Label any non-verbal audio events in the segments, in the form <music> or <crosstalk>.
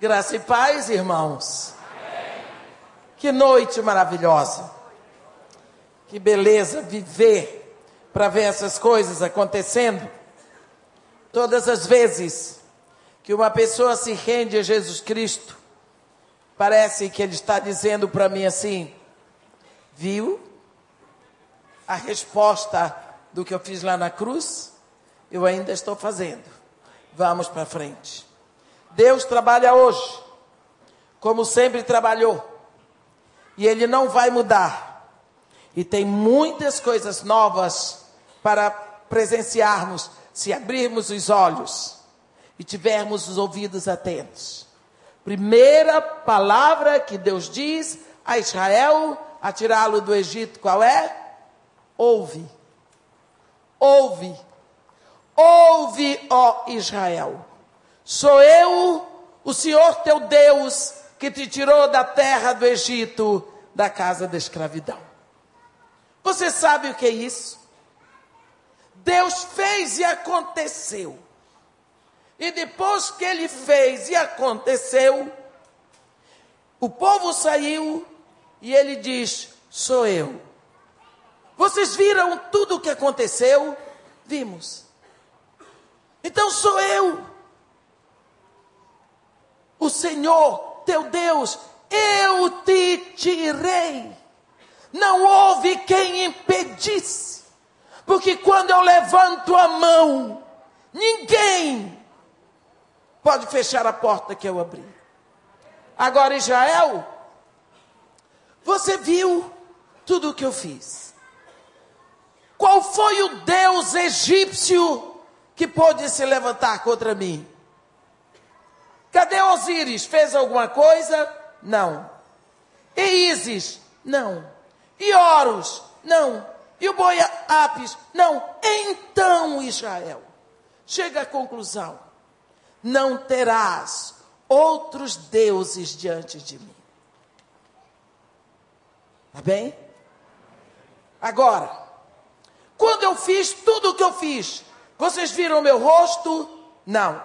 Graça e paz, irmãos. Que noite maravilhosa. Que beleza viver para ver essas coisas acontecendo. Todas as vezes que uma pessoa se rende a Jesus Cristo, parece que ele está dizendo para mim assim: viu a resposta do que eu fiz lá na cruz? Eu ainda estou fazendo. Vamos para frente. Deus trabalha hoje, como sempre trabalhou, e Ele não vai mudar. E tem muitas coisas novas para presenciarmos se abrirmos os olhos e tivermos os ouvidos atentos. Primeira palavra que Deus diz a Israel a tirá-lo do Egito, qual é? Ouve. Ouve. Ouve, ó Israel. Sou eu, o Senhor teu Deus, que te tirou da terra do Egito, da casa da escravidão. Você sabe o que é isso? Deus fez e aconteceu. E depois que ele fez e aconteceu, o povo saiu e ele diz: Sou eu. Vocês viram tudo o que aconteceu? Vimos. Então sou eu o Senhor teu Deus, eu te tirei. Não houve quem impedisse, porque quando eu levanto a mão, ninguém pode fechar a porta que eu abri. Agora, Israel, você viu tudo o que eu fiz. Qual foi o Deus egípcio que pôde se levantar contra mim? Cadê Osíris? Fez alguma coisa? Não. E Isis? Não. E Horus? Não. E o boi Apis? Não. Então, Israel, chega à conclusão: não terás outros deuses diante de mim. Tá bem? Agora, quando eu fiz tudo o que eu fiz, vocês viram meu rosto? Não.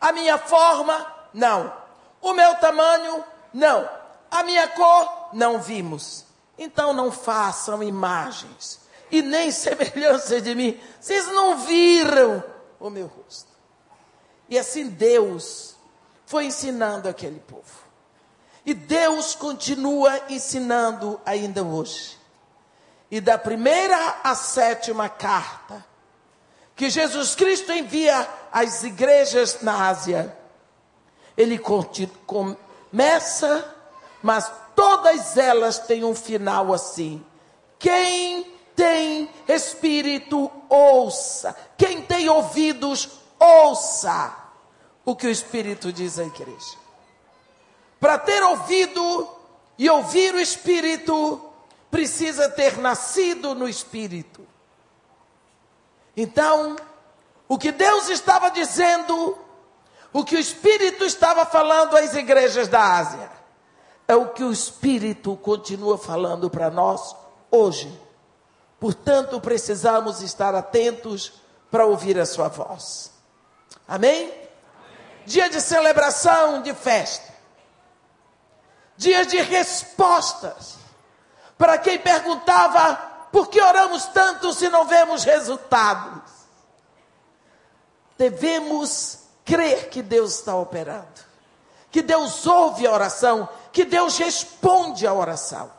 A minha forma? Não. O meu tamanho? Não. A minha cor? Não vimos. Então não façam imagens e nem <laughs> semelhança de mim. Vocês não viram o meu rosto. E assim Deus foi ensinando aquele povo. E Deus continua ensinando ainda hoje. E da primeira à sétima carta que Jesus Cristo envia às igrejas na Ásia, ele começa, mas todas elas têm um final assim. Quem tem espírito, ouça. Quem tem ouvidos, ouça o que o Espírito diz à igreja. Para ter ouvido e ouvir o Espírito, precisa ter nascido no Espírito. Então, o que Deus estava dizendo o que o Espírito estava falando às igrejas da Ásia é o que o Espírito continua falando para nós hoje. Portanto, precisamos estar atentos para ouvir a sua voz. Amém? Amém? Dia de celebração, de festa. Dia de respostas. Para quem perguntava por que oramos tanto se não vemos resultados. Devemos crer que Deus está operando, que Deus ouve a oração, que Deus responde a oração.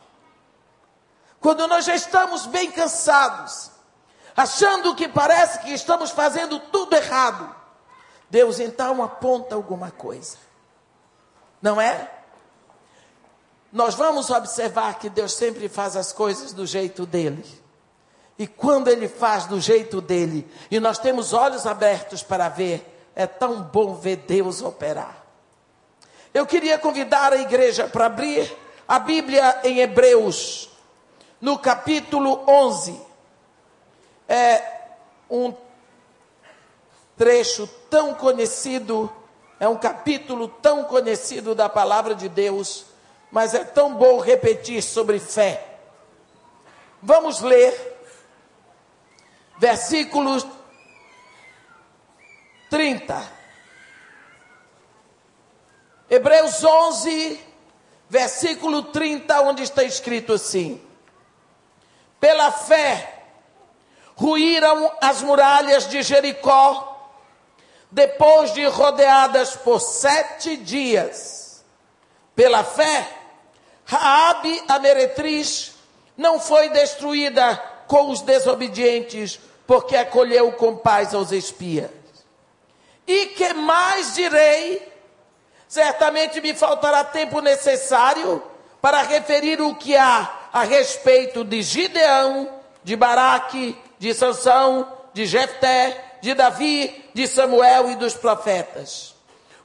Quando nós já estamos bem cansados, achando que parece que estamos fazendo tudo errado, Deus então aponta alguma coisa. Não é? Nós vamos observar que Deus sempre faz as coisas do jeito dele. E quando ele faz do jeito dele, e nós temos olhos abertos para ver, é tão bom ver Deus operar. Eu queria convidar a igreja para abrir a Bíblia em Hebreus, no capítulo 11. É um trecho tão conhecido, é um capítulo tão conhecido da palavra de Deus, mas é tão bom repetir sobre fé. Vamos ler versículos 30. Hebreus 11, versículo 30, onde está escrito assim: Pela fé, ruíram as muralhas de Jericó, depois de rodeadas por sete dias. Pela fé, Raabe, a meretriz, não foi destruída com os desobedientes, porque acolheu com paz aos espias. E que mais direi? Certamente me faltará tempo necessário para referir o que há a respeito de Gideão, de Baraque, de Sansão, de Jefté, de Davi, de Samuel e dos profetas,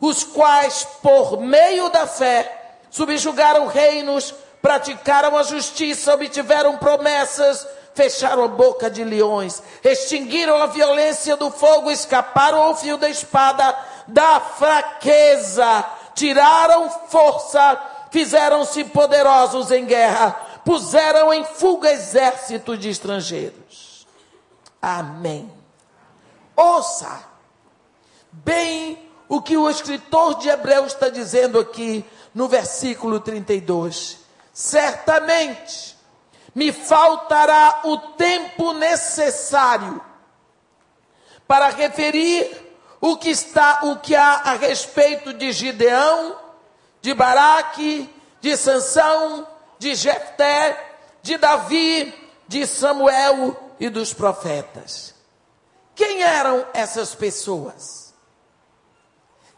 os quais, por meio da fé, subjugaram reinos, praticaram a justiça, obtiveram promessas, fecharam a boca de leões, extinguiram a violência do fogo, escaparam ao fio da espada, da fraqueza, tiraram força, fizeram-se poderosos em guerra, puseram em fuga exércitos de estrangeiros. Amém. Ouça bem o que o escritor de Hebreus está dizendo aqui no versículo 32. Certamente me faltará o tempo necessário para referir o que está, o que há a respeito de Gideão, de Baraque, de Sansão, de Jefté, de Davi, de Samuel e dos profetas. Quem eram essas pessoas?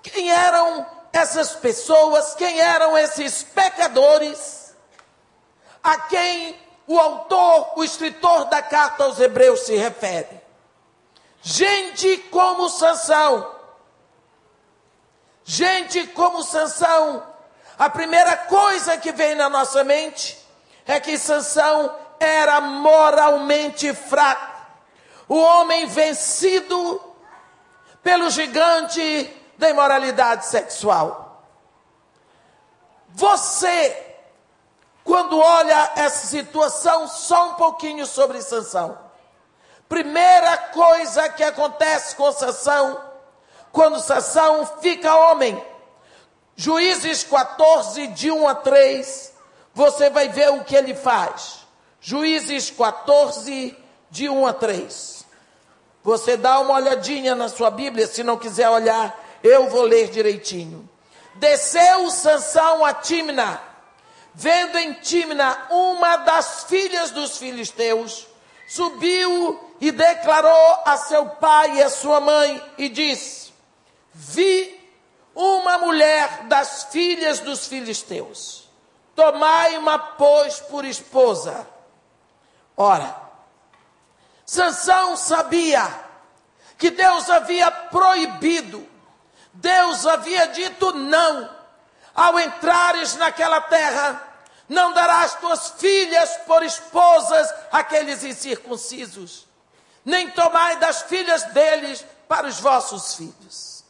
Quem eram essas pessoas? Quem eram esses pecadores? A quem o autor, o escritor da carta aos Hebreus se refere. Gente como Sansão. Gente como Sansão. A primeira coisa que vem na nossa mente é que Sansão era moralmente fraco. O homem vencido pelo gigante da imoralidade sexual. Você quando olha essa situação, só um pouquinho sobre Sansão. Primeira coisa que acontece com Sansão, quando Sansão fica homem. Juízes 14, de 1 a 3, você vai ver o que ele faz. Juízes 14, de 1 a 3. Você dá uma olhadinha na sua Bíblia, se não quiser olhar, eu vou ler direitinho. Desceu Sansão a Timna, vendo em Timna uma das filhas dos filisteus, subiu e declarou a seu pai e a sua mãe e disse: Vi uma mulher das filhas dos filisteus, tomai-ma, pois, por esposa. Ora, Sansão sabia que Deus havia proibido, Deus havia dito não ao entrares naquela terra, não darás tuas filhas por esposas àqueles incircuncisos, nem tomai das filhas deles para os vossos filhos.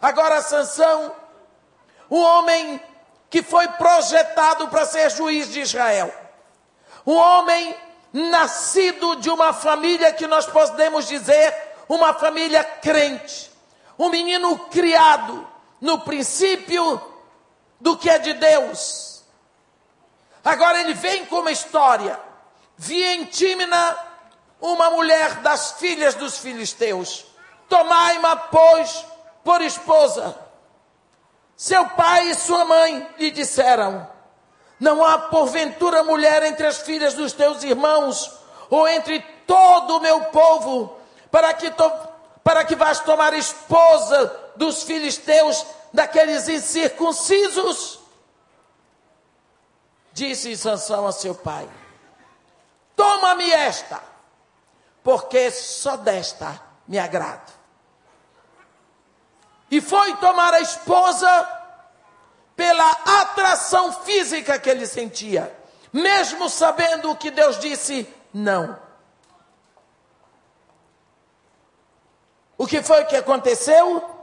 Agora, Sansão, o homem que foi projetado para ser juiz de Israel, um homem nascido de uma família que nós podemos dizer uma família crente, um menino criado no princípio do que é de Deus. Agora ele vem com uma história. Vi em Tímina uma mulher das filhas dos filisteus. Tomai-ma, pois, por esposa. Seu pai e sua mãe lhe disseram: Não há porventura mulher entre as filhas dos teus irmãos, ou entre todo o meu povo, para que, to para que vás tomar esposa dos filisteus, daqueles incircuncisos. Disse Sansão a seu pai: Toma-me esta, porque só desta me agrado. E foi tomar a esposa pela atração física que ele sentia, mesmo sabendo que Deus disse não. O que foi que aconteceu?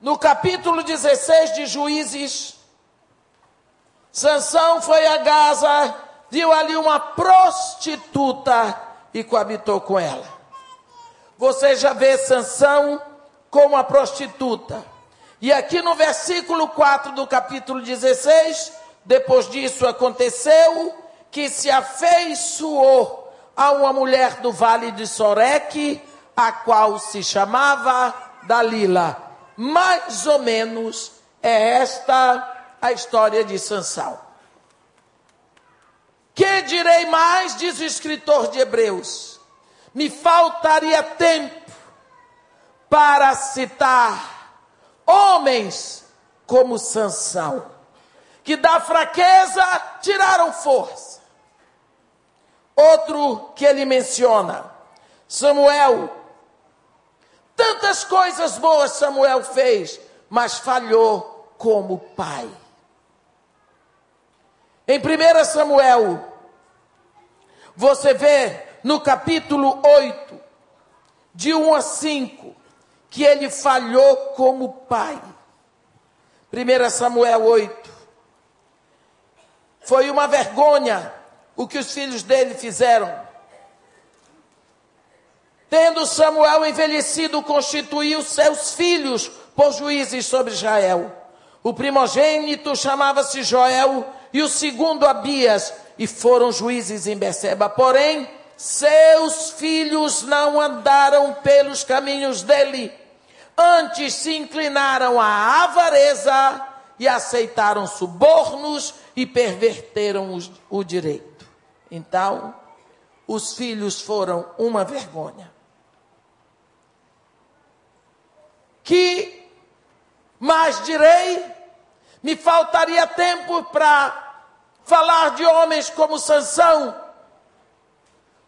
no capítulo 16 de Juízes, Sansão foi a Gaza, viu ali uma prostituta e coabitou com ela. Você já vê Sansão como a prostituta. E aqui no versículo 4 do capítulo 16, depois disso aconteceu que se afeiçoou a uma mulher do vale de Soreque, a qual se chamava Dalila. Mais ou menos é esta a história de Sansão. Que direi mais, diz o escritor de Hebreus? Me faltaria tempo para citar homens como Sansão, que da fraqueza tiraram força. Outro que ele menciona, Samuel. Tantas coisas boas Samuel fez, mas falhou como pai. Em 1 Samuel, você vê no capítulo 8, de 1 a 5, que ele falhou como pai. 1 Samuel 8. Foi uma vergonha o que os filhos dele fizeram. Tendo Samuel envelhecido, constituiu seus filhos por juízes sobre Israel. O primogênito chamava-se Joel e o segundo Abias, e foram juízes em Beceba. Porém, seus filhos não andaram pelos caminhos dele, antes se inclinaram à avareza e aceitaram subornos e perverteram o direito. Então, os filhos foram uma vergonha. Que mais direi? Me faltaria tempo para falar de homens como Sansão,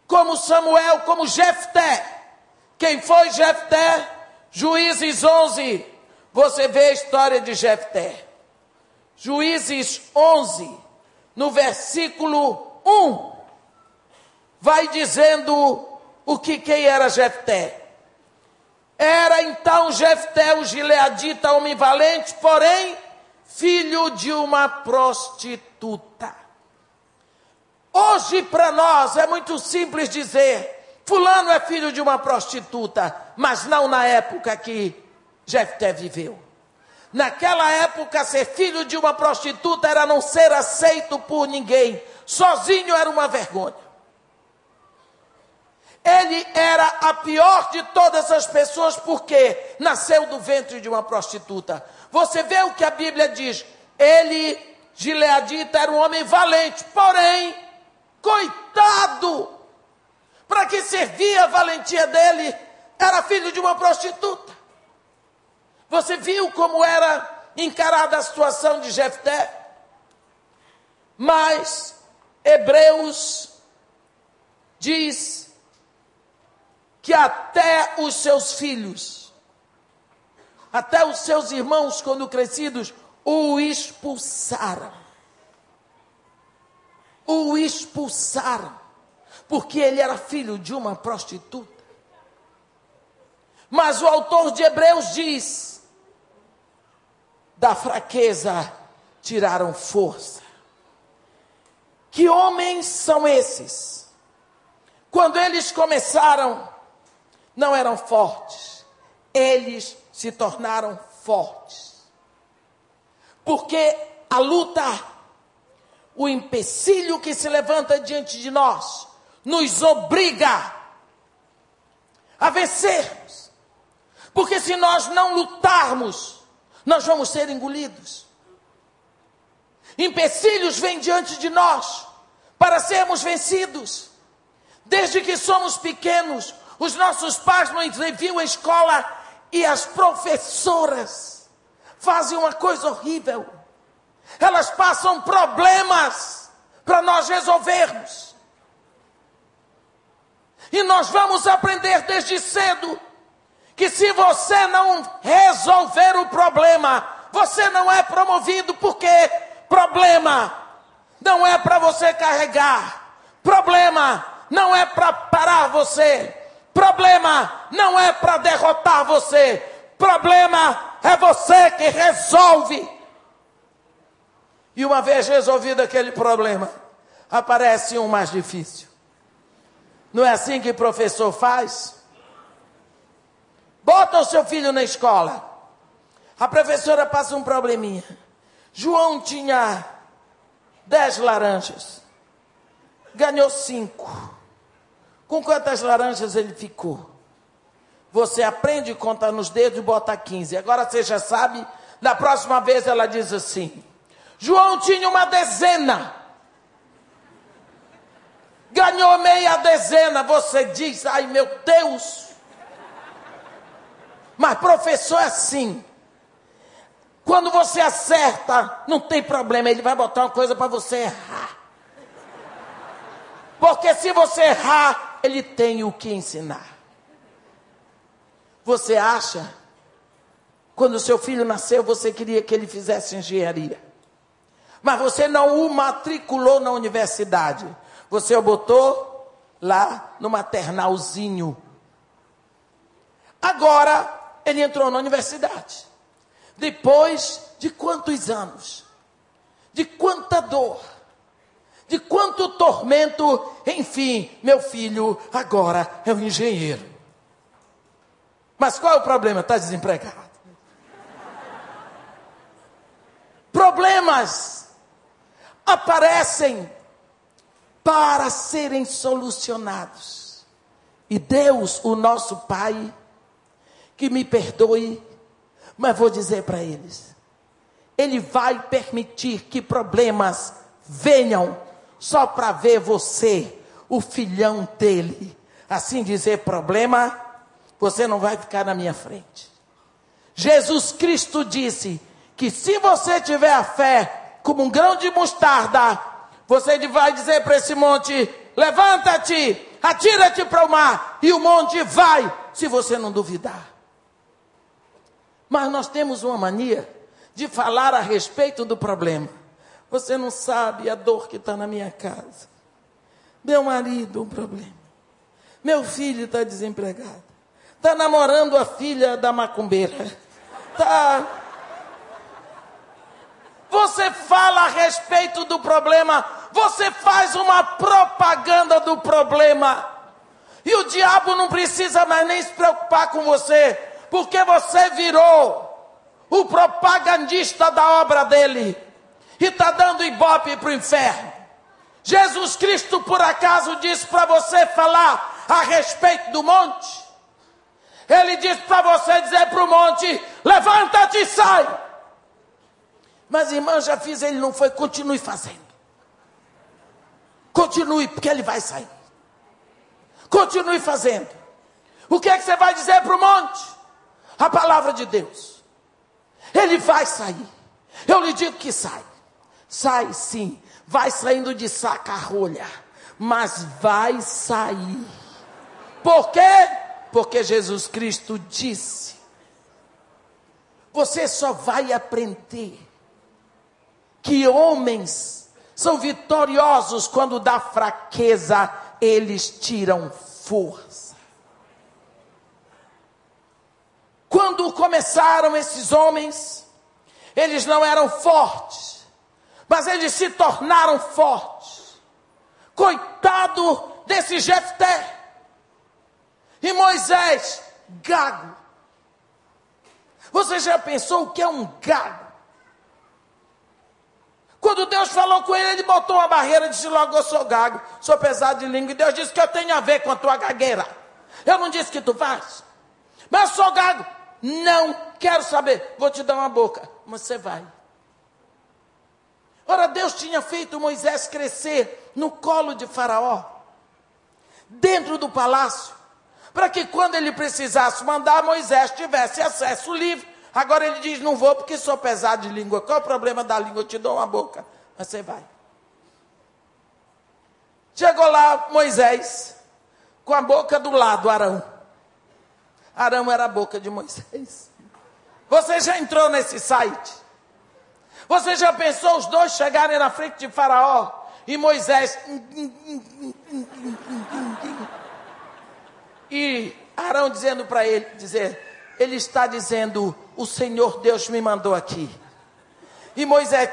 como Samuel, como Jefté. Quem foi Jefté? Juízes 11. Você vê a história de Jefté. Juízes 11, no versículo 1, vai dizendo o que quem era Jefté. Era então Jefté o gileadita homem valente, porém filho de uma prostituta. Hoje para nós é muito simples dizer, fulano é filho de uma prostituta, mas não na época que Jefté viveu. Naquela época, ser filho de uma prostituta era não ser aceito por ninguém. Sozinho era uma vergonha. Ele era a pior de todas as pessoas porque nasceu do ventre de uma prostituta. Você vê o que a Bíblia diz? Ele, Gileadita, era um homem valente, porém, coitado, para que servia a valentia dele? Era filho de uma prostituta. Você viu como era encarada a situação de Jefté? Mas Hebreus diz que até os seus filhos, até os seus irmãos, quando crescidos, o expulsaram. O expulsaram, porque ele era filho de uma prostituta. Mas o autor de Hebreus diz: da fraqueza tiraram força. Que homens são esses? Quando eles começaram não eram fortes, eles se tornaram fortes. Porque a luta, o empecilho que se levanta diante de nós, nos obriga a vencermos. Porque se nós não lutarmos, nós vamos ser engolidos. Empecilhos vêm diante de nós para sermos vencidos. Desde que somos pequenos, os nossos pais nos enviam à escola e as professoras fazem uma coisa horrível. Elas passam problemas para nós resolvermos. E nós vamos aprender desde cedo que se você não resolver o problema, você não é promovido, porque problema não é para você carregar, problema não é para parar você, Problema não é para derrotar você. Problema é você que resolve. E uma vez resolvido aquele problema, aparece um mais difícil. Não é assim que professor faz? Bota o seu filho na escola. A professora passa um probleminha. João tinha dez laranjas. Ganhou cinco. Com quantas laranjas ele ficou? Você aprende, conta nos dedos e bota 15. Agora você já sabe, na próxima vez ela diz assim: João tinha uma dezena. Ganhou meia dezena. Você diz, ai meu Deus. Mas professor é assim. Quando você acerta, não tem problema, ele vai botar uma coisa para você errar. Porque se você errar, ele tem o que ensinar. Você acha? Quando seu filho nasceu, você queria que ele fizesse engenharia. Mas você não o matriculou na universidade. Você o botou lá no maternalzinho. Agora ele entrou na universidade. Depois de quantos anos? De quanta dor? De quanto tormento? Enfim, meu filho agora é um engenheiro. Mas qual é o problema? Está desempregado. Problemas aparecem para serem solucionados. E Deus, o nosso Pai, que me perdoe, mas vou dizer para eles: Ele vai permitir que problemas venham só para ver você, o filhão dele. Assim dizer, problema você não vai ficar na minha frente. Jesus Cristo disse que se você tiver a fé como um grão de mostarda, você vai dizer para esse monte: levanta-te, atira-te para o mar, e o monte vai, se você não duvidar. Mas nós temos uma mania de falar a respeito do problema. Você não sabe a dor que está na minha casa. Meu marido, um problema. Meu filho está desempregado. Está namorando a filha da macumbeira. Está. Você fala a respeito do problema, você faz uma propaganda do problema. E o diabo não precisa mais nem se preocupar com você, porque você virou o propagandista da obra dele e está dando ibope para o inferno. Jesus Cristo, por acaso, disse para você falar a respeito do monte? Ele disse para você dizer para o monte: levanta-te e sai. Mas irmã, já fiz, ele não foi, continue fazendo. Continue, porque ele vai sair. Continue fazendo. O que é que você vai dizer para o monte? A palavra de Deus. Ele vai sair. Eu lhe digo que sai. Sai sim. Vai saindo de saca rolha. Mas vai sair. Por quê? Porque Jesus Cristo disse: você só vai aprender que homens são vitoriosos quando da fraqueza eles tiram força. Quando começaram esses homens, eles não eram fortes, mas eles se tornaram fortes. Coitado desse Jefté. E Moisés, gago. Você já pensou o que é um gago? Quando Deus falou com ele, ele botou uma barreira e disse logo, eu sou gago, sou pesado de língua. E Deus disse que eu tenho a ver com a tua gagueira. Eu não disse que tu faz. Mas eu sou gago. Não quero saber. Vou te dar uma boca. Mas você vai. Ora, Deus tinha feito Moisés crescer no colo de Faraó, dentro do palácio para que quando ele precisasse mandar, Moisés tivesse acesso livre. Agora ele diz: Não vou porque sou pesado de língua. Qual é o problema da língua? Eu te dou uma boca. Mas você vai. Chegou lá Moisés, com a boca do lado, Arão. Arão era a boca de Moisés. Você já entrou nesse site? Você já pensou os dois chegarem na frente de Faraó e Moisés. E Arão dizendo para ele, dizer, ele está dizendo, o Senhor Deus me mandou aqui. E Moisés,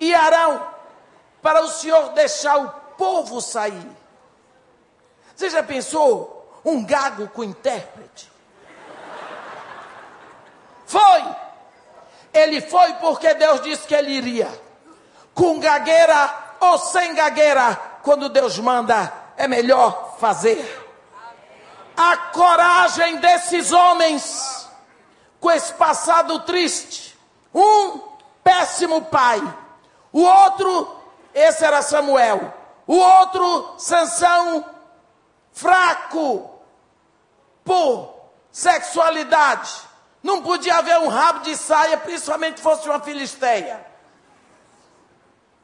e Arão, para o Senhor deixar o povo sair. Você já pensou? um gago com intérprete. Foi. Ele foi porque Deus disse que ele iria. Com gagueira ou sem gagueira, quando Deus manda, é melhor fazer. A coragem desses homens com esse passado triste. Um péssimo pai, o outro, esse era Samuel, o outro, Sansão, fraco por sexualidade. Não podia haver um rabo de saia, principalmente fosse uma filisteia.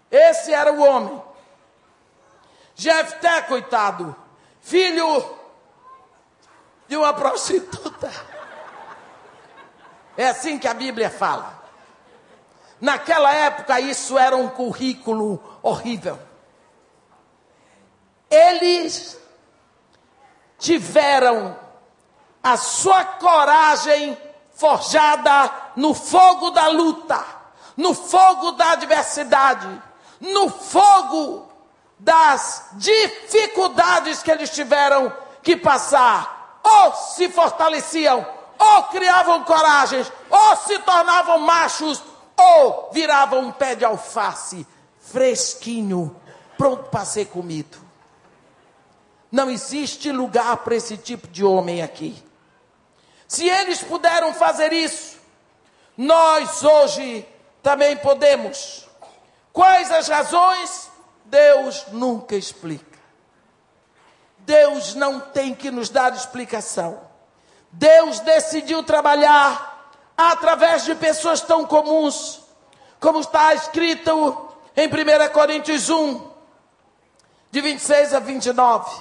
Esse era o homem. Jefté, coitado, filho de uma prostituta. É assim que a Bíblia fala. Naquela época, isso era um currículo horrível. Eles tiveram a sua coragem forjada no fogo da luta, no fogo da adversidade, no fogo das dificuldades que eles tiveram que passar. Ou se fortaleciam, ou criavam coragem, ou se tornavam machos, ou viravam um pé de alface fresquinho, pronto para ser comido. Não existe lugar para esse tipo de homem aqui. Se eles puderam fazer isso, nós hoje também podemos. Quais as razões? Deus nunca explica. Deus não tem que nos dar explicação. Deus decidiu trabalhar através de pessoas tão comuns, como está escrito em 1 Coríntios 1, de 26 a 29.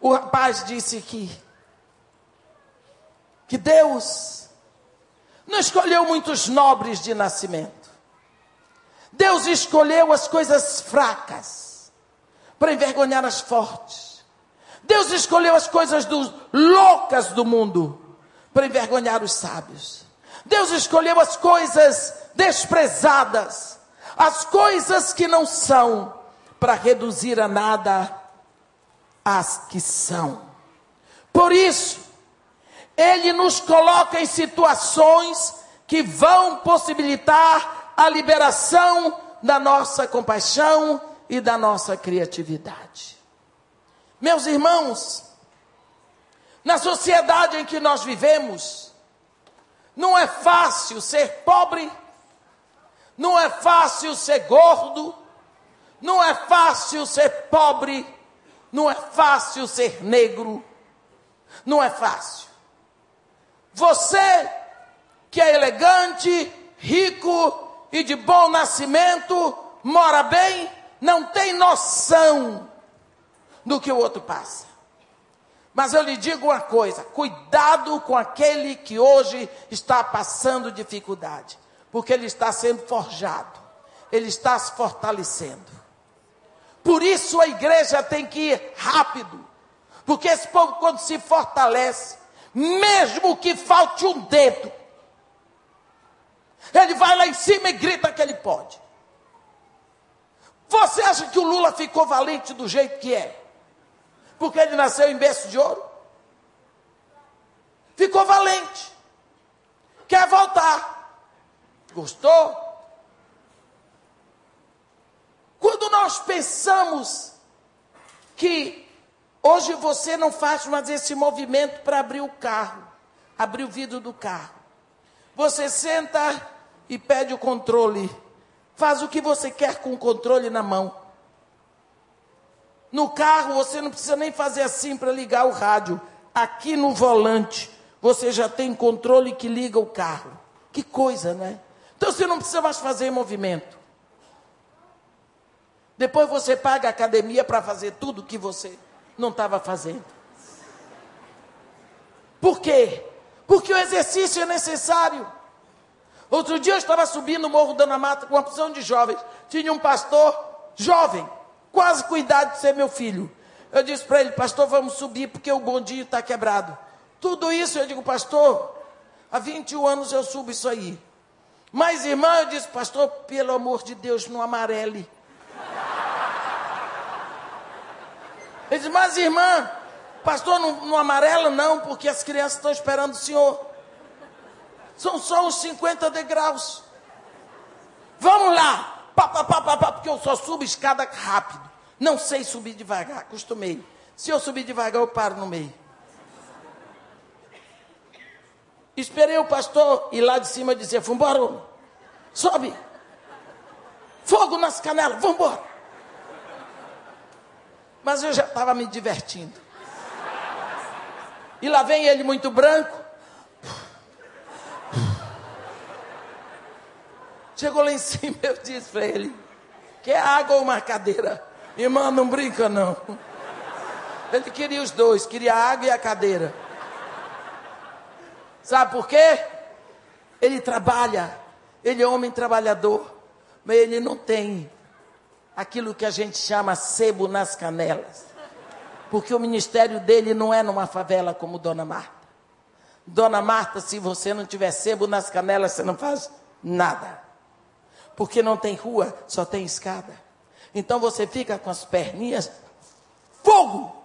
O rapaz disse que que Deus não escolheu muitos nobres de nascimento. Deus escolheu as coisas fracas para envergonhar as fortes. Deus escolheu as coisas do, loucas do mundo para envergonhar os sábios. Deus escolheu as coisas desprezadas, as coisas que não são, para reduzir a nada as que são. Por isso, ele nos coloca em situações que vão possibilitar a liberação da nossa compaixão e da nossa criatividade. Meus irmãos, na sociedade em que nós vivemos, não é fácil ser pobre, não é fácil ser gordo, não é fácil ser pobre, não é fácil ser negro, não é fácil. Você que é elegante, rico e de bom nascimento, mora bem, não tem noção do que o outro passa. Mas eu lhe digo uma coisa: cuidado com aquele que hoje está passando dificuldade, porque ele está sendo forjado, ele está se fortalecendo. Por isso a igreja tem que ir rápido, porque esse povo, quando se fortalece, mesmo que falte um dedo, ele vai lá em cima e grita que ele pode. Você acha que o Lula ficou valente do jeito que é? Porque ele nasceu em berço de ouro? Ficou valente. Quer voltar. Gostou? Quando nós pensamos que Hoje você não faz mais esse movimento para abrir o carro, abrir o vidro do carro. Você senta e pede o controle. Faz o que você quer com o controle na mão. No carro você não precisa nem fazer assim para ligar o rádio. Aqui no volante você já tem controle que liga o carro. Que coisa, né? Então você não precisa mais fazer movimento. Depois você paga a academia para fazer tudo que você não estava fazendo. Por quê? Porque o exercício é necessário. Outro dia eu estava subindo o Morro da Mata com uma opção de jovens. Tinha um pastor jovem, quase com idade de ser meu filho. Eu disse para ele, pastor, vamos subir porque o bondinho está quebrado. Tudo isso eu digo, pastor, há 21 anos eu subo isso aí. Mas, irmã, eu disse, pastor, pelo amor de Deus, não amarele. Ele disse, mas irmã, Pastor, no, no amarelo não, porque as crianças estão esperando o senhor. São só uns 50 degraus. Vamos lá. Pá, pá, pá, pá, pá, porque eu só subo escada rápido. Não sei subir devagar, acostumei. Se eu subir devagar, eu paro no meio. Esperei o pastor ir lá de cima dizer: Vambora, sobe. Fogo nas canelas, vambora. Mas eu já estava me divertindo. E lá vem ele muito branco. Chegou lá em cima, eu disse para ele: Quer água ou uma cadeira? Irmã, não brinca não. Ele queria os dois, queria a água e a cadeira. Sabe por quê? Ele trabalha, ele é homem trabalhador, mas ele não tem aquilo que a gente chama sebo nas canelas. Porque o ministério dele não é numa favela como Dona Marta. Dona Marta, se você não tiver sebo nas canelas, você não faz nada. Porque não tem rua, só tem escada. Então você fica com as perninhas fogo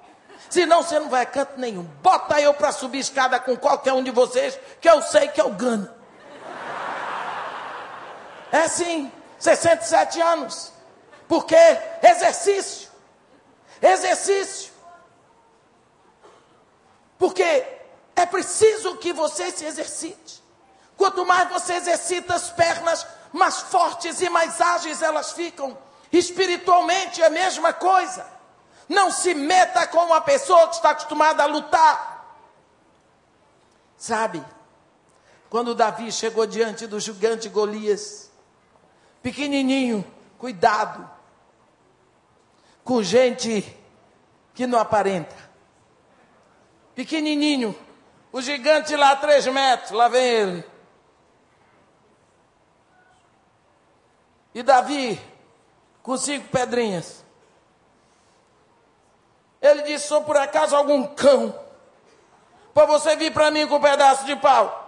Senão você não vai a canto nenhum. Bota eu para subir escada com qualquer um de vocês, que eu sei que eu ganho. É sim, 67 anos. Porque exercício. Exercício. Porque é preciso que você se exercite. Quanto mais você exercita as pernas, mais fortes e mais ágeis elas ficam. Espiritualmente é a mesma coisa. Não se meta com uma pessoa que está acostumada a lutar. Sabe, quando Davi chegou diante do gigante Golias, pequenininho, cuidado, com gente que não aparenta. Pequenininho, o gigante lá três metros, lá vem ele. E Davi, com cinco pedrinhas. Ele disse: sou por acaso algum cão? Para você vir para mim com um pedaço de pau.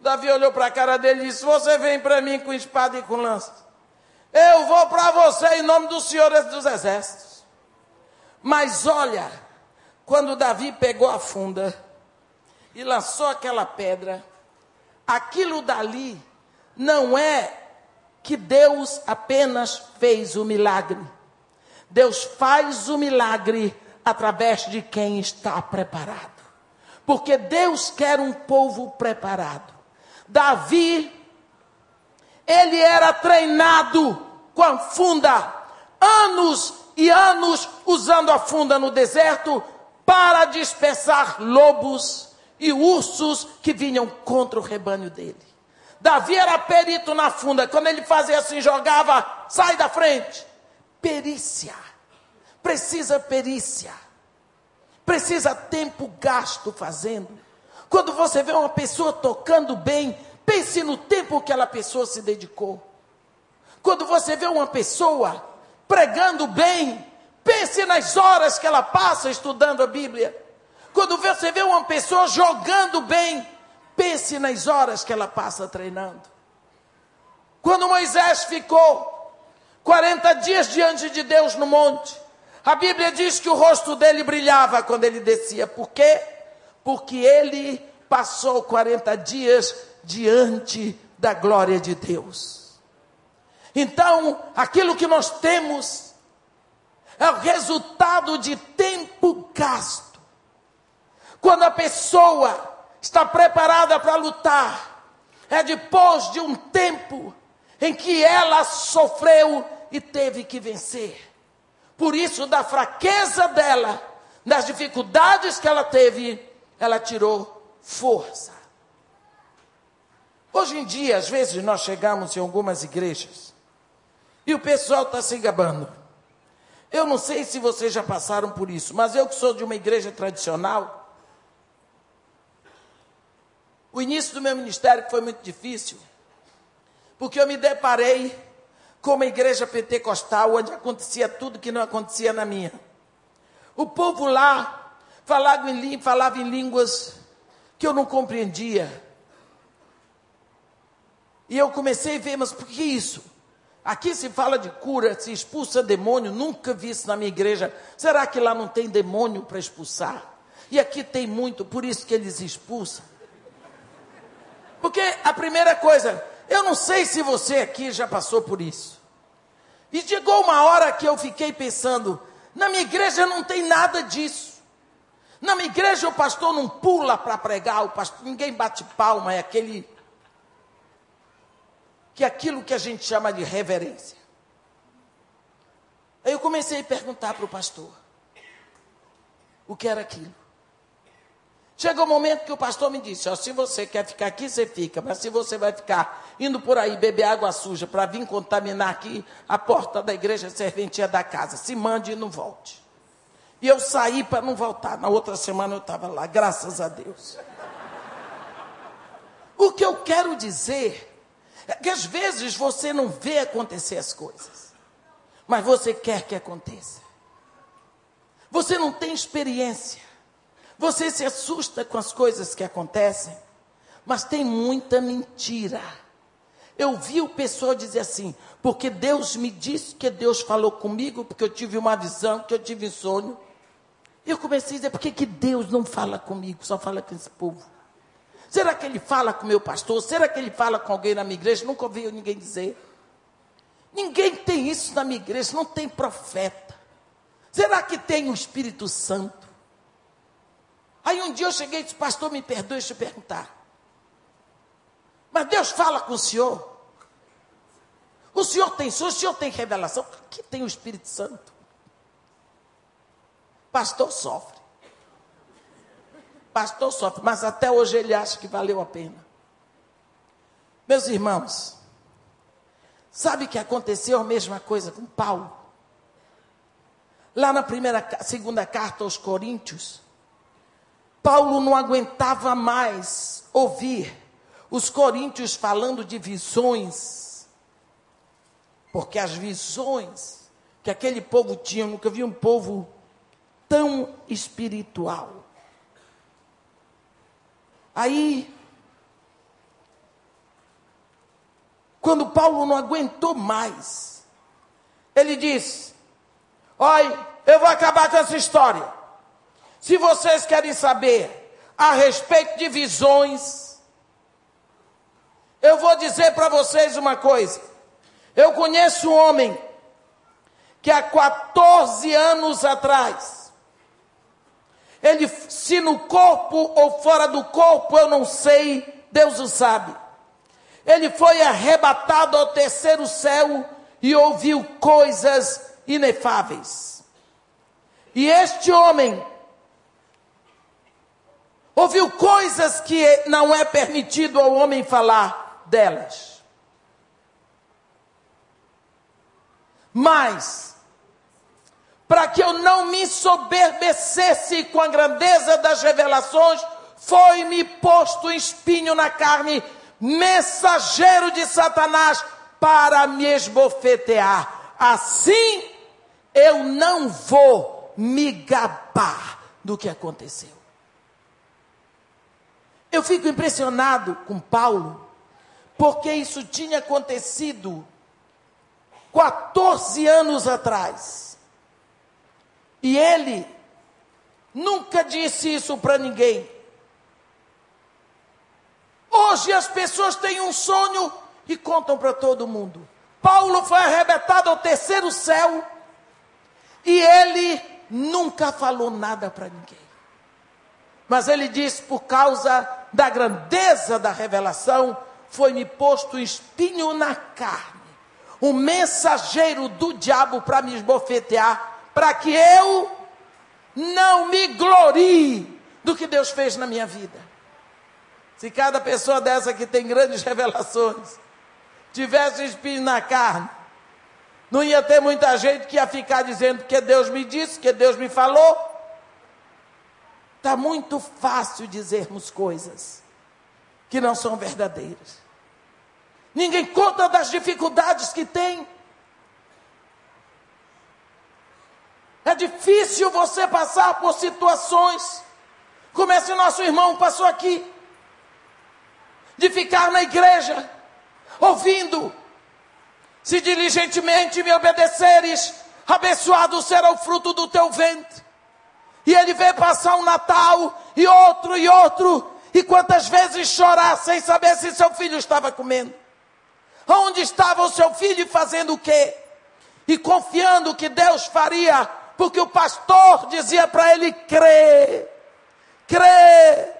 Davi olhou para a cara dele e disse: Você vem para mim com espada e com lança. Eu vou para você em nome do Senhor dos Exércitos. Mas olha, quando Davi pegou a funda e lançou aquela pedra, aquilo dali não é que Deus apenas fez o milagre Deus faz o milagre através de quem está preparado. Porque Deus quer um povo preparado. Davi, ele era treinado com a funda, anos e anos usando a funda no deserto para dispersar lobos e ursos que vinham contra o rebanho dele. Davi era perito na funda, quando ele fazia assim, jogava, sai da frente perícia. Precisa perícia. Precisa tempo gasto fazendo. Quando você vê uma pessoa tocando bem, pense no tempo que aquela pessoa se dedicou. Quando você vê uma pessoa pregando bem, pense nas horas que ela passa estudando a Bíblia. Quando você vê uma pessoa jogando bem, pense nas horas que ela passa treinando. Quando Moisés ficou 40 dias diante de Deus no monte. A Bíblia diz que o rosto dele brilhava quando ele descia. Por quê? Porque ele passou 40 dias diante da glória de Deus. Então, aquilo que nós temos é o resultado de tempo gasto. Quando a pessoa está preparada para lutar, é depois de um tempo em que ela sofreu e teve que vencer. Por isso, da fraqueza dela, das dificuldades que ela teve, ela tirou força. Hoje em dia, às vezes, nós chegamos em algumas igrejas e o pessoal está se gabando. Eu não sei se vocês já passaram por isso, mas eu que sou de uma igreja tradicional, o início do meu ministério foi muito difícil porque eu me deparei com uma igreja pentecostal onde acontecia tudo que não acontecia na minha. O povo lá falava em, falava em línguas que eu não compreendia. E eu comecei a ver, mas por que isso? Aqui se fala de cura, se expulsa demônio, nunca vi isso na minha igreja. Será que lá não tem demônio para expulsar? E aqui tem muito, por isso que eles expulsam. Porque a primeira coisa, eu não sei se você aqui já passou por isso. E chegou uma hora que eu fiquei pensando, na minha igreja não tem nada disso. Na minha igreja o pastor não pula para pregar, o pastor, ninguém bate palma, é aquele que é aquilo que a gente chama de reverência. Aí eu comecei a perguntar para o pastor o que era aquilo. Chegou o um momento que o pastor me disse: se você quer ficar aqui, você fica, mas se você vai ficar indo por aí beber água suja para vir contaminar aqui a porta da igreja serventia da casa, se mande e não volte. E eu saí para não voltar. Na outra semana eu estava lá, graças a Deus. O que eu quero dizer é que às vezes você não vê acontecer as coisas, mas você quer que aconteça. Você não tem experiência. Você se assusta com as coisas que acontecem, mas tem muita mentira. Eu vi o pessoal dizer assim, porque Deus me disse que Deus falou comigo, porque eu tive uma visão, que eu tive um sonho. E eu comecei a dizer, por que, que Deus não fala comigo, só fala com esse povo? Será que ele fala com meu pastor? Será que ele fala com alguém na minha igreja? Nunca ouvi ninguém dizer. Ninguém tem isso na minha igreja, não tem profeta. Será que tem o Espírito Santo? Aí um dia eu cheguei e disse, pastor, me perdoe, deixa eu perguntar. Mas Deus fala com o senhor? O senhor tem sonho, o senhor tem revelação? Aqui tem o Espírito Santo. Pastor sofre. Pastor sofre, mas até hoje ele acha que valeu a pena. Meus irmãos, sabe que aconteceu a mesma coisa com Paulo? Lá na primeira, segunda carta aos Coríntios, Paulo não aguentava mais ouvir os coríntios falando de visões, porque as visões que aquele povo tinha, nunca vi um povo tão espiritual. Aí, quando Paulo não aguentou mais, ele disse: Olha, eu vou acabar com essa história. Se vocês querem saber a respeito de visões, eu vou dizer para vocês uma coisa. Eu conheço um homem que há 14 anos atrás, ele, se no corpo ou fora do corpo, eu não sei, Deus o sabe. Ele foi arrebatado ao terceiro céu e ouviu coisas inefáveis. E este homem ouviu coisas que não é permitido ao homem falar delas. Mas para que eu não me soberbecesse com a grandeza das revelações, foi-me posto espinho na carne, mensageiro de Satanás, para me esbofetear. Assim, eu não vou me gabar do que aconteceu. Eu fico impressionado com Paulo, porque isso tinha acontecido 14 anos atrás. E ele nunca disse isso para ninguém. Hoje as pessoas têm um sonho e contam para todo mundo. Paulo foi arrebatado ao terceiro céu e ele nunca falou nada para ninguém. Mas ele disse: por causa da grandeza da revelação, foi-me posto espinho na carne, um mensageiro do diabo para me esbofetear para que eu não me glorie do que Deus fez na minha vida. Se cada pessoa dessa que tem grandes <laughs> revelações tivesse espinho na carne, não ia ter muita gente que ia ficar dizendo que Deus me disse, que Deus me falou. Está muito fácil dizermos coisas que não são verdadeiras. Ninguém conta das dificuldades que tem. É difícil você passar por situações, como esse nosso irmão passou aqui, de ficar na igreja, ouvindo Se diligentemente me obedeceres, abençoado será o fruto do teu ventre. E ele vê passar um Natal, e outro, e outro, e quantas vezes chorar sem saber se seu filho estava comendo. Onde estava o seu filho fazendo o quê? E confiando que Deus faria, porque o pastor dizia para ele: crê, crê.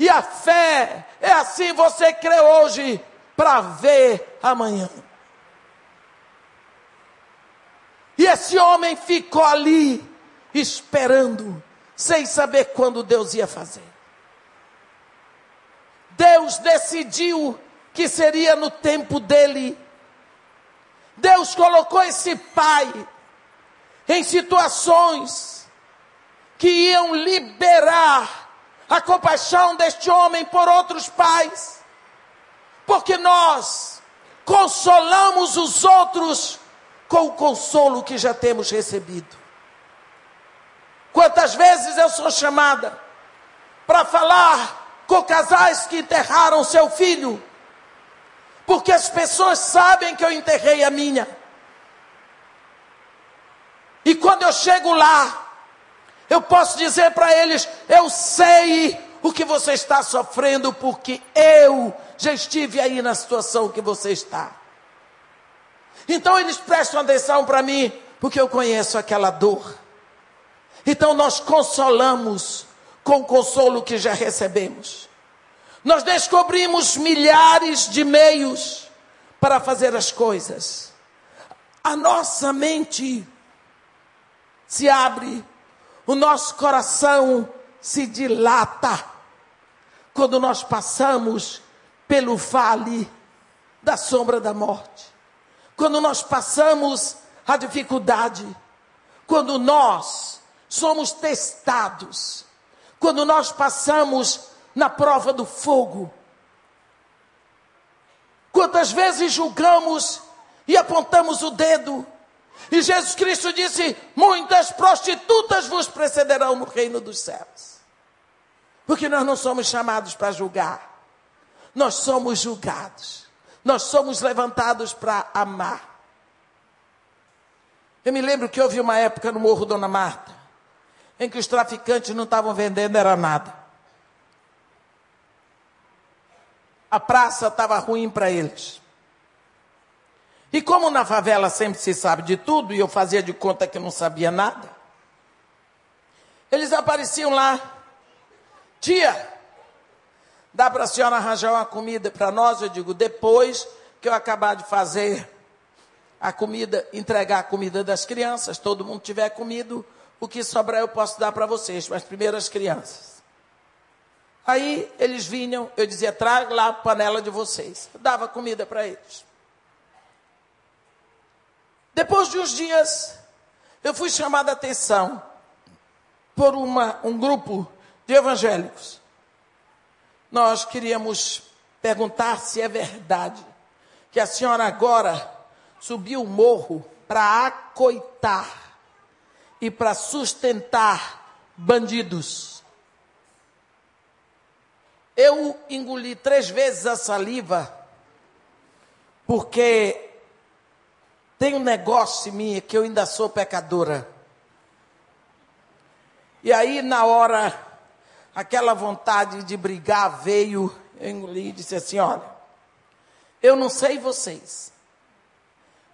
E a fé é assim: você crê hoje para ver amanhã. E esse homem ficou ali, esperando, sem saber quando Deus ia fazer. Deus decidiu que seria no tempo dele. Deus colocou esse pai em situações que iam liberar a compaixão deste homem por outros pais, porque nós consolamos os outros com o consolo que já temos recebido. Quantas vezes eu sou chamada para falar com casais que enterraram seu filho, porque as pessoas sabem que eu enterrei a minha. E quando eu chego lá, eu posso dizer para eles: eu sei o que você está sofrendo, porque eu já estive aí na situação que você está. Então eles prestam atenção para mim, porque eu conheço aquela dor. Então nós consolamos com o consolo que já recebemos. Nós descobrimos milhares de meios para fazer as coisas. A nossa mente se abre, o nosso coração se dilata quando nós passamos pelo vale da sombra da morte. Quando nós passamos a dificuldade, quando nós somos testados, quando nós passamos na prova do fogo. Quantas vezes julgamos e apontamos o dedo, e Jesus Cristo disse: Muitas prostitutas vos precederão no reino dos céus. Porque nós não somos chamados para julgar, nós somos julgados, nós somos levantados para amar. Eu me lembro que houve uma época no Morro Dona Marta, em que os traficantes não estavam vendendo era nada. A praça estava ruim para eles. E como na favela sempre se sabe de tudo, e eu fazia de conta que não sabia nada, eles apareciam lá. Tia, dá para a senhora arranjar uma comida para nós? Eu digo, depois que eu acabar de fazer a comida, entregar a comida das crianças, todo mundo tiver comido, o que sobrar eu posso dar para vocês, mas primeiro as crianças. Aí eles vinham, eu dizia, traga lá a panela de vocês. Eu dava comida para eles. Depois de uns dias, eu fui chamada a atenção por uma, um grupo de evangélicos. Nós queríamos perguntar se é verdade que a senhora agora subiu o morro para acoitar e para sustentar bandidos. Eu engoli três vezes a saliva, porque tem um negócio em mim que eu ainda sou pecadora. E aí, na hora, aquela vontade de brigar veio, eu engoli e disse assim: Olha, eu não sei vocês,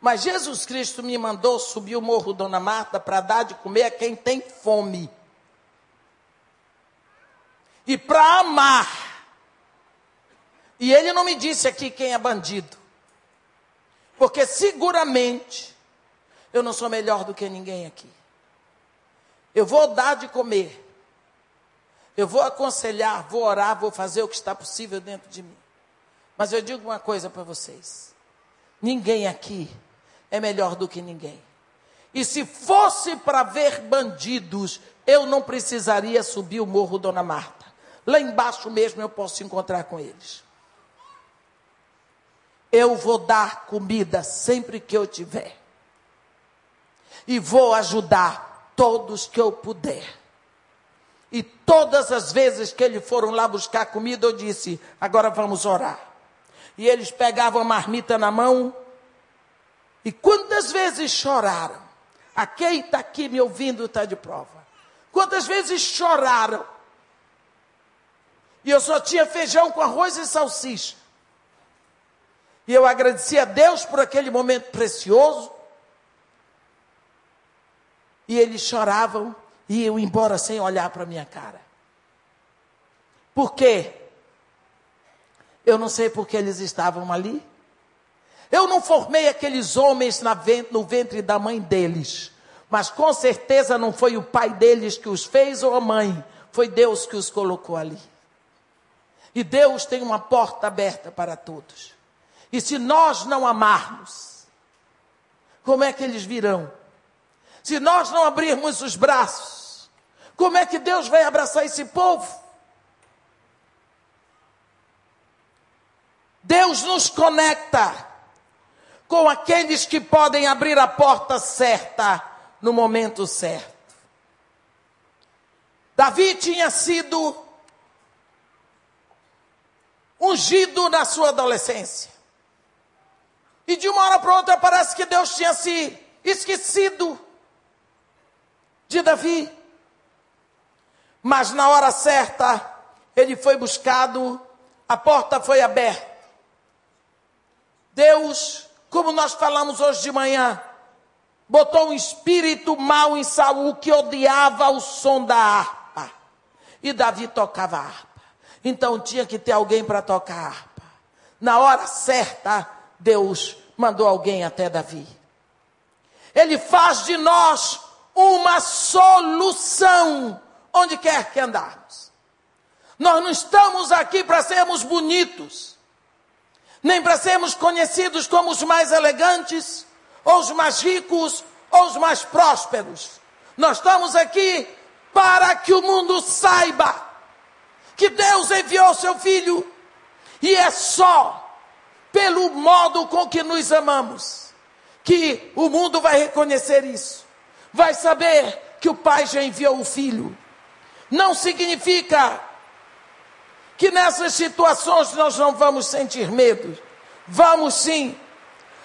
mas Jesus Cristo me mandou subir o morro Dona Marta para dar de comer a quem tem fome. E para amar e ele não me disse aqui quem é bandido. Porque seguramente eu não sou melhor do que ninguém aqui. Eu vou dar de comer. Eu vou aconselhar, vou orar, vou fazer o que está possível dentro de mim. Mas eu digo uma coisa para vocês: ninguém aqui é melhor do que ninguém. E se fosse para ver bandidos, eu não precisaria subir o morro Dona Marta. Lá embaixo mesmo eu posso encontrar com eles eu vou dar comida sempre que eu tiver. E vou ajudar todos que eu puder. E todas as vezes que eles foram lá buscar comida, eu disse: agora vamos orar. E eles pegavam a marmita na mão E quantas vezes choraram? A quem está aqui me ouvindo está de prova. Quantas vezes choraram? E eu só tinha feijão com arroz e salsicha. E eu agradeci a Deus por aquele momento precioso. E eles choravam e iam embora sem olhar para minha cara. Por quê? Eu não sei porque eles estavam ali. Eu não formei aqueles homens no ventre da mãe deles. Mas com certeza não foi o pai deles que os fez ou a mãe. Foi Deus que os colocou ali. E Deus tem uma porta aberta para todos. E se nós não amarmos, como é que eles virão? Se nós não abrirmos os braços, como é que Deus vai abraçar esse povo? Deus nos conecta com aqueles que podem abrir a porta certa no momento certo. Davi tinha sido ungido na sua adolescência. E de uma hora para outra parece que Deus tinha se esquecido de Davi. Mas na hora certa, ele foi buscado, a porta foi aberta. Deus, como nós falamos hoje de manhã, botou um espírito mau em Saul que odiava o som da harpa. E Davi tocava harpa. Então tinha que ter alguém para tocar harpa. Na hora certa, Deus mandou alguém até Davi. Ele faz de nós uma solução onde quer que andarmos. Nós não estamos aqui para sermos bonitos nem para sermos conhecidos como os mais elegantes, ou os mais ricos, ou os mais prósperos. Nós estamos aqui para que o mundo saiba que Deus enviou seu Filho, e é só pelo modo com que nos amamos que o mundo vai reconhecer isso, vai saber que o Pai já enviou o Filho. Não significa que nessas situações nós não vamos sentir medo. Vamos sim.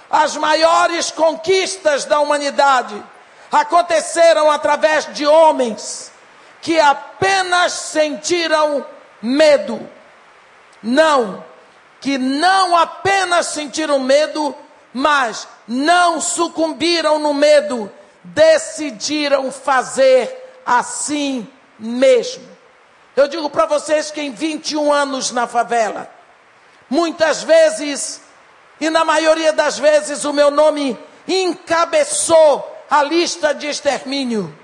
As maiores conquistas da humanidade aconteceram através de homens que apenas sentiram medo. Não, que não apenas sentiram medo, mas não sucumbiram no medo, decidiram fazer assim mesmo. Eu digo para vocês que em 21 anos na favela, muitas vezes, e na maioria das vezes, o meu nome encabeçou a lista de extermínio.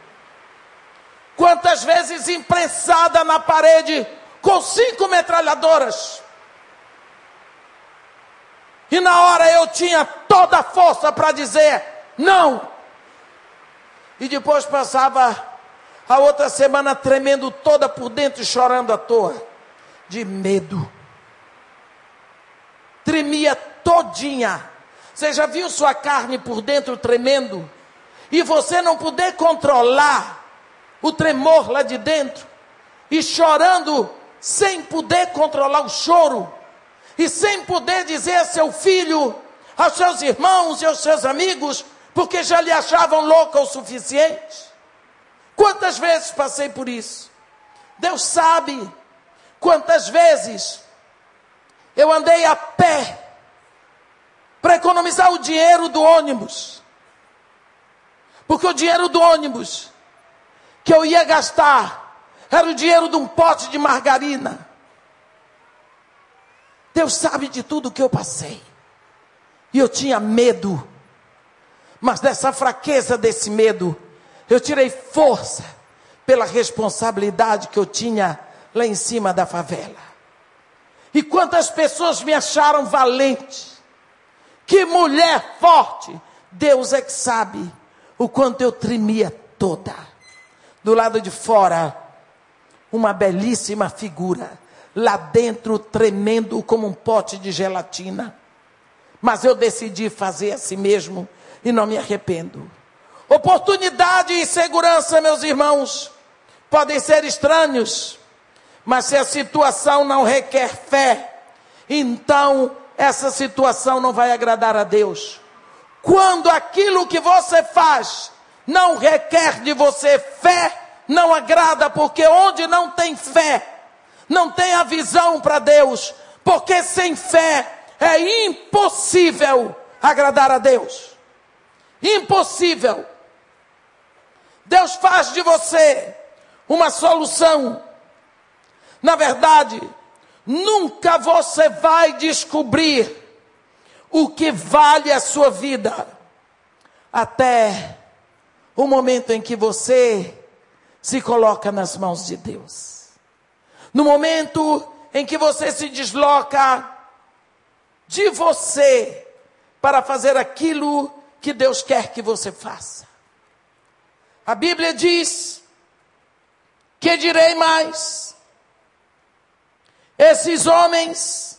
Quantas vezes imprensada na parede com cinco metralhadoras. E na hora eu tinha toda a força para dizer não. E depois passava a outra semana tremendo toda por dentro e chorando à toa, de medo. Tremia todinha. Você já viu sua carne por dentro tremendo? E você não poder controlar o tremor lá de dentro? E chorando sem poder controlar o choro? E sem poder dizer a seu filho, aos seus irmãos e aos seus amigos, porque já lhe achavam louca o suficiente? Quantas vezes passei por isso? Deus sabe quantas vezes eu andei a pé para economizar o dinheiro do ônibus. Porque o dinheiro do ônibus que eu ia gastar era o dinheiro de um pote de margarina. Deus sabe de tudo que eu passei. E eu tinha medo. Mas dessa fraqueza desse medo, eu tirei força pela responsabilidade que eu tinha lá em cima da favela. E quantas pessoas me acharam valente. Que mulher forte. Deus é que sabe o quanto eu tremia toda. Do lado de fora, uma belíssima figura. Lá dentro, tremendo como um pote de gelatina. Mas eu decidi fazer assim mesmo e não me arrependo. Oportunidade e segurança, meus irmãos, podem ser estranhos, mas se a situação não requer fé, então essa situação não vai agradar a Deus. quando aquilo que você faz não requer de você fé, não agrada, porque onde não tem fé, não tem a visão para Deus, porque sem fé é impossível agradar a Deus. Impossível. Deus faz de você uma solução. Na verdade, nunca você vai descobrir o que vale a sua vida até o momento em que você se coloca nas mãos de Deus. No momento em que você se desloca de você para fazer aquilo que Deus quer que você faça. A Bíblia diz que direi mais. Esses homens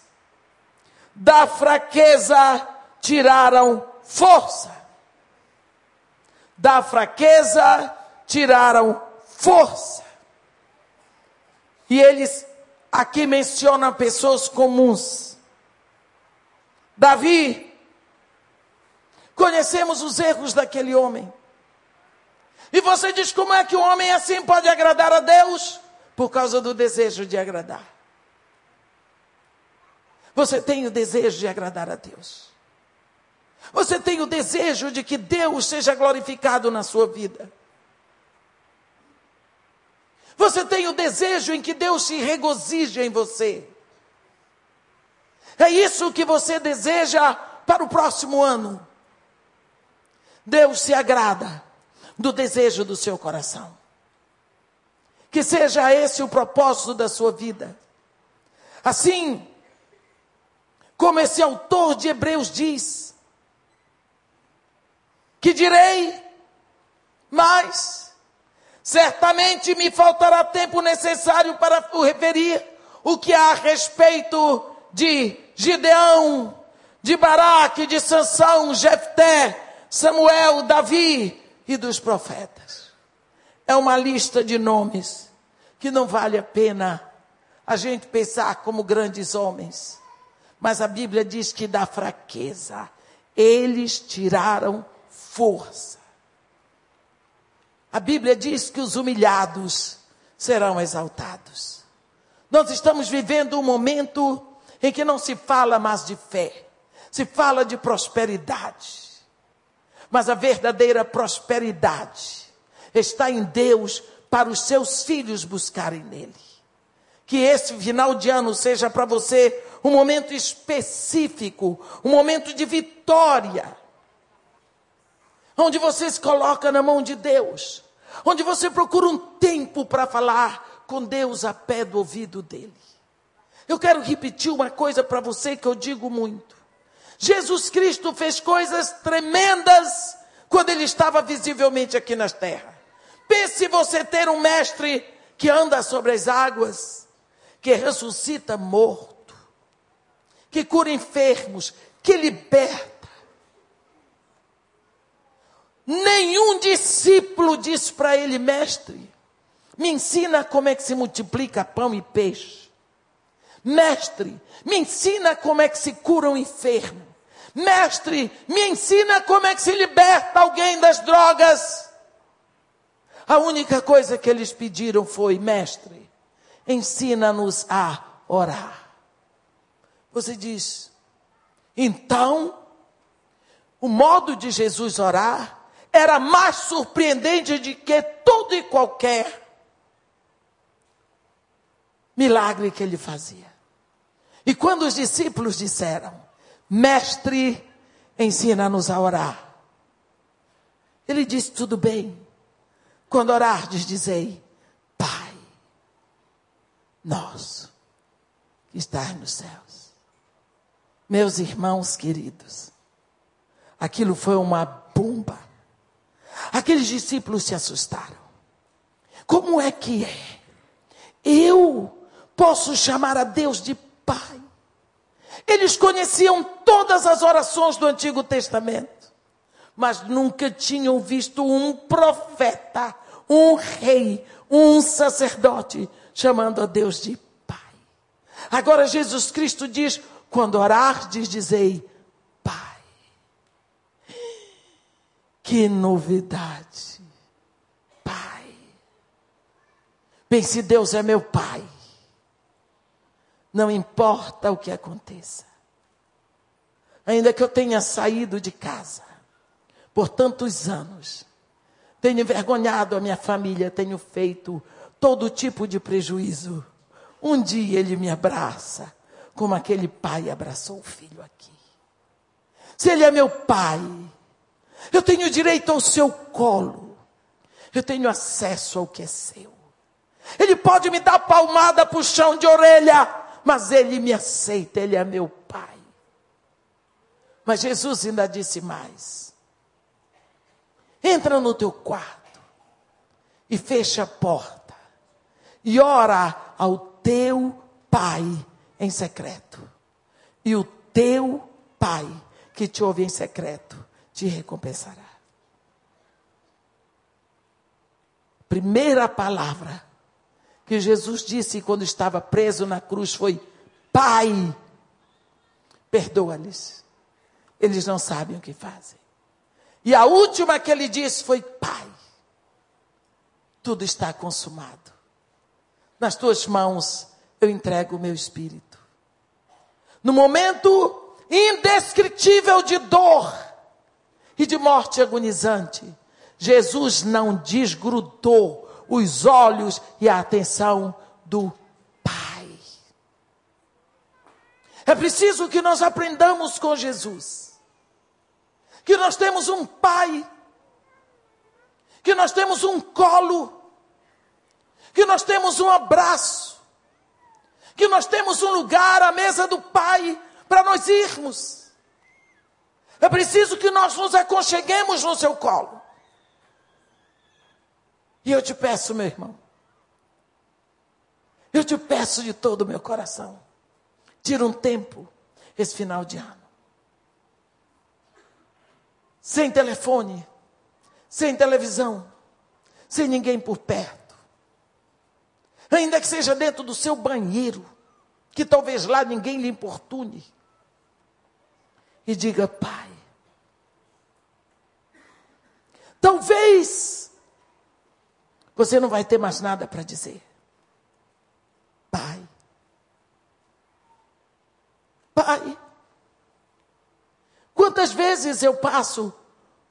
da fraqueza tiraram força. Da fraqueza tiraram força. E eles aqui mencionam pessoas comuns. Davi, conhecemos os erros daquele homem. E você diz: como é que um homem assim pode agradar a Deus? Por causa do desejo de agradar. Você tem o desejo de agradar a Deus. Você tem o desejo de que Deus seja glorificado na sua vida. Você tem o desejo em que Deus se regozije em você. É isso que você deseja para o próximo ano. Deus se agrada do desejo do seu coração. Que seja esse o propósito da sua vida. Assim, como esse autor de Hebreus diz, que direi, mas certamente me faltará tempo necessário para referir o que há a respeito de Gideão, de Baraque, de Sansão, Jefté, Samuel, Davi e dos profetas. É uma lista de nomes que não vale a pena a gente pensar como grandes homens. Mas a Bíblia diz que da fraqueza eles tiraram força. A Bíblia diz que os humilhados serão exaltados. Nós estamos vivendo um momento em que não se fala mais de fé, se fala de prosperidade. Mas a verdadeira prosperidade está em Deus para os seus filhos buscarem nele. Que esse final de ano seja para você um momento específico, um momento de vitória, onde você se coloca na mão de Deus, onde você procura um tempo para falar com Deus a pé do ouvido dele. Eu quero repetir uma coisa para você que eu digo muito. Jesus Cristo fez coisas tremendas quando ele estava visivelmente aqui na terra. Pense você ter um mestre que anda sobre as águas, que ressuscita morto, que cura enfermos, que liberta. Nenhum discípulo disse para ele, mestre, me ensina como é que se multiplica pão e peixe. Mestre, me ensina como é que se cura um enfermo. Mestre, me ensina como é que se liberta alguém das drogas. A única coisa que eles pediram foi: Mestre, ensina-nos a orar. Você diz, então, o modo de Jesus orar era mais surpreendente de que todo e qualquer milagre que ele fazia. E quando os discípulos disseram, Mestre, ensina-nos a orar. Ele disse: Tudo bem. Quando orardes, dizei: Pai, nosso que estás nos céus. Meus irmãos queridos, aquilo foi uma bomba. Aqueles discípulos se assustaram. Como é que é? Eu posso chamar a Deus de Pai. Eles conheciam todas as orações do Antigo Testamento, mas nunca tinham visto um profeta, um rei, um sacerdote chamando a Deus de Pai. Agora Jesus Cristo diz: quando orardes, dizei Pai. Que novidade. Pai. Bem, se Deus é meu Pai, não importa o que aconteça, ainda que eu tenha saído de casa por tantos anos, tenho envergonhado a minha família, tenho feito todo tipo de prejuízo. Um dia ele me abraça, como aquele pai abraçou o filho aqui. Se ele é meu pai, eu tenho direito ao seu colo, eu tenho acesso ao que é seu. Ele pode me dar palmada puxão de orelha, mas ele me aceita, ele é meu pai. Mas Jesus ainda disse mais: entra no teu quarto e fecha a porta e ora ao teu pai em secreto. E o teu pai que te ouve em secreto te recompensará. Primeira palavra que Jesus disse quando estava preso na cruz foi: Pai, perdoa-lhes. Eles não sabem o que fazem. E a última que ele disse foi: Pai, tudo está consumado. Nas tuas mãos eu entrego o meu espírito. No momento indescritível de dor e de morte agonizante, Jesus não desgrudou os olhos e a atenção do Pai. É preciso que nós aprendamos com Jesus que nós temos um Pai, que nós temos um colo, que nós temos um abraço, que nós temos um lugar à mesa do Pai para nós irmos. É preciso que nós nos aconcheguemos no seu colo. E eu te peço, meu irmão, eu te peço de todo o meu coração, tira um tempo esse final de ano. Sem telefone, sem televisão, sem ninguém por perto. Ainda que seja dentro do seu banheiro, que talvez lá ninguém lhe importune e diga: Pai, talvez você não vai ter mais nada para dizer. Pai, Pai, quantas vezes eu passo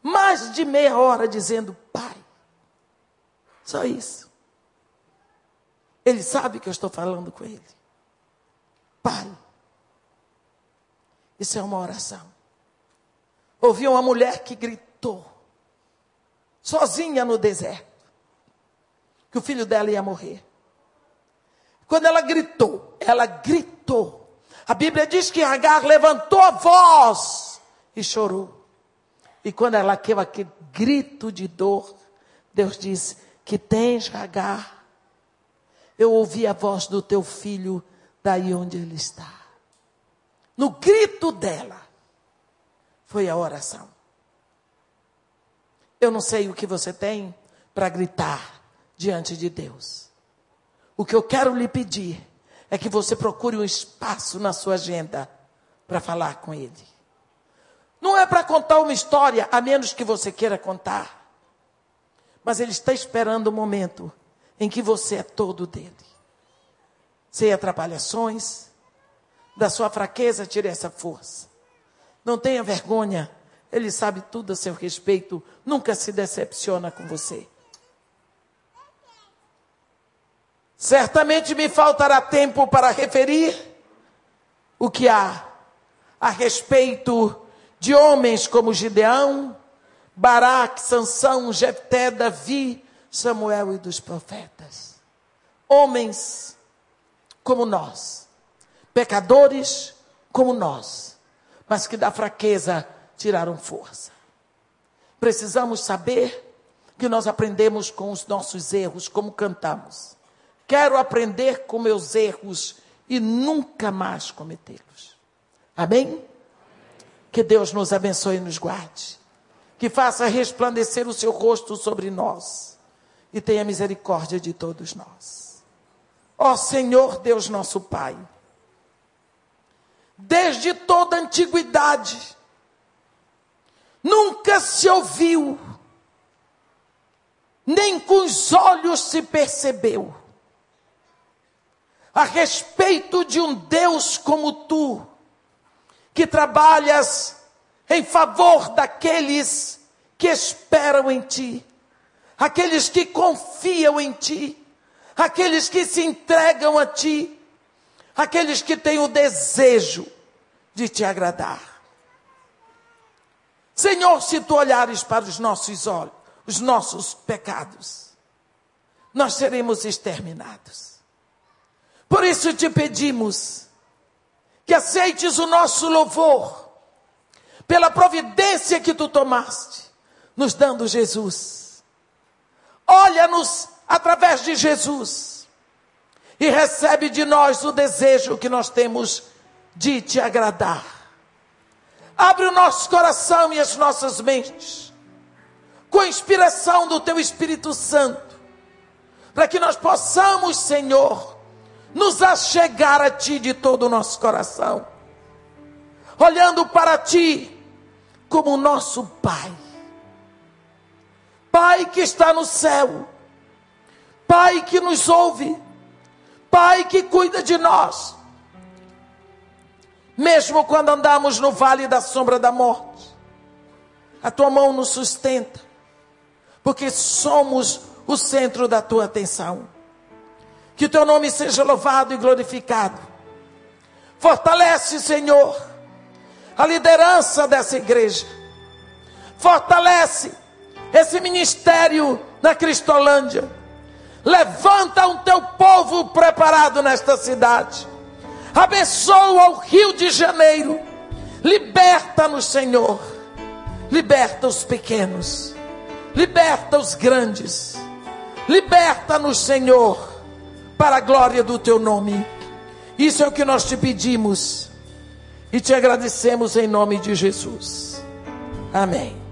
mais de meia hora dizendo Pai? Só isso. Ele sabe que eu estou falando com ele. Pai. Isso é uma oração. Ouvi uma mulher que gritou, sozinha no deserto, que o filho dela ia morrer. Quando ela gritou, ela gritou. A Bíblia diz que Agar levantou a voz e chorou. E quando ela queima aquele grito de dor, Deus disse: Que tens, Agar? Eu ouvi a voz do teu filho daí onde ele está no grito dela, foi a oração. Eu não sei o que você tem para gritar diante de Deus. O que eu quero lhe pedir é que você procure um espaço na sua agenda para falar com Ele. Não é para contar uma história, a menos que você queira contar. Mas Ele está esperando o momento em que você é todo dele. Sem atrapalhações, da sua fraqueza, tire essa força. Não tenha vergonha. Ele sabe tudo a seu respeito. Nunca se decepciona com você. Certamente me faltará tempo para referir o que há a respeito de homens como Gideão, Baraque, Sansão, Jefté, Davi, Samuel e dos profetas. Homens como nós pecadores como nós, mas que da fraqueza tiraram força. Precisamos saber que nós aprendemos com os nossos erros, como cantamos. Quero aprender com meus erros e nunca mais cometê-los. Amém? Que Deus nos abençoe e nos guarde. Que faça resplandecer o seu rosto sobre nós e tenha misericórdia de todos nós. Ó Senhor Deus nosso Pai desde toda a antiguidade. nunca se ouviu, nem com os olhos se percebeu, a respeito de um Deus como tu, que trabalhas em favor daqueles que esperam em ti, aqueles que confiam em ti, aqueles que se entregam a ti, aqueles que têm o desejo de te agradar. Senhor, se tu olhares para os nossos olhos, os nossos pecados, nós seremos exterminados. Por isso te pedimos que aceites o nosso louvor pela providência que tu tomaste, nos dando Jesus. Olha-nos através de Jesus e recebe de nós o desejo que nós temos de te agradar. Abre o nosso coração e as nossas mentes, com a inspiração do Teu Espírito Santo, para que nós possamos, Senhor, nos achegar a Ti de todo o nosso coração, olhando para Ti como o nosso Pai. Pai que está no céu, Pai que nos ouve, Pai que cuida de nós, mesmo quando andamos no vale da sombra da morte, a tua mão nos sustenta, porque somos o centro da tua atenção. Que o teu nome seja louvado e glorificado. Fortalece, Senhor, a liderança dessa igreja. Fortalece esse ministério na Cristolândia. Levanta um teu povo preparado nesta cidade abençoa o Rio de Janeiro, liberta-nos, Senhor, liberta os pequenos, liberta os grandes, liberta-nos, Senhor, para a glória do Teu nome. Isso é o que nós te pedimos e te agradecemos em nome de Jesus. Amém.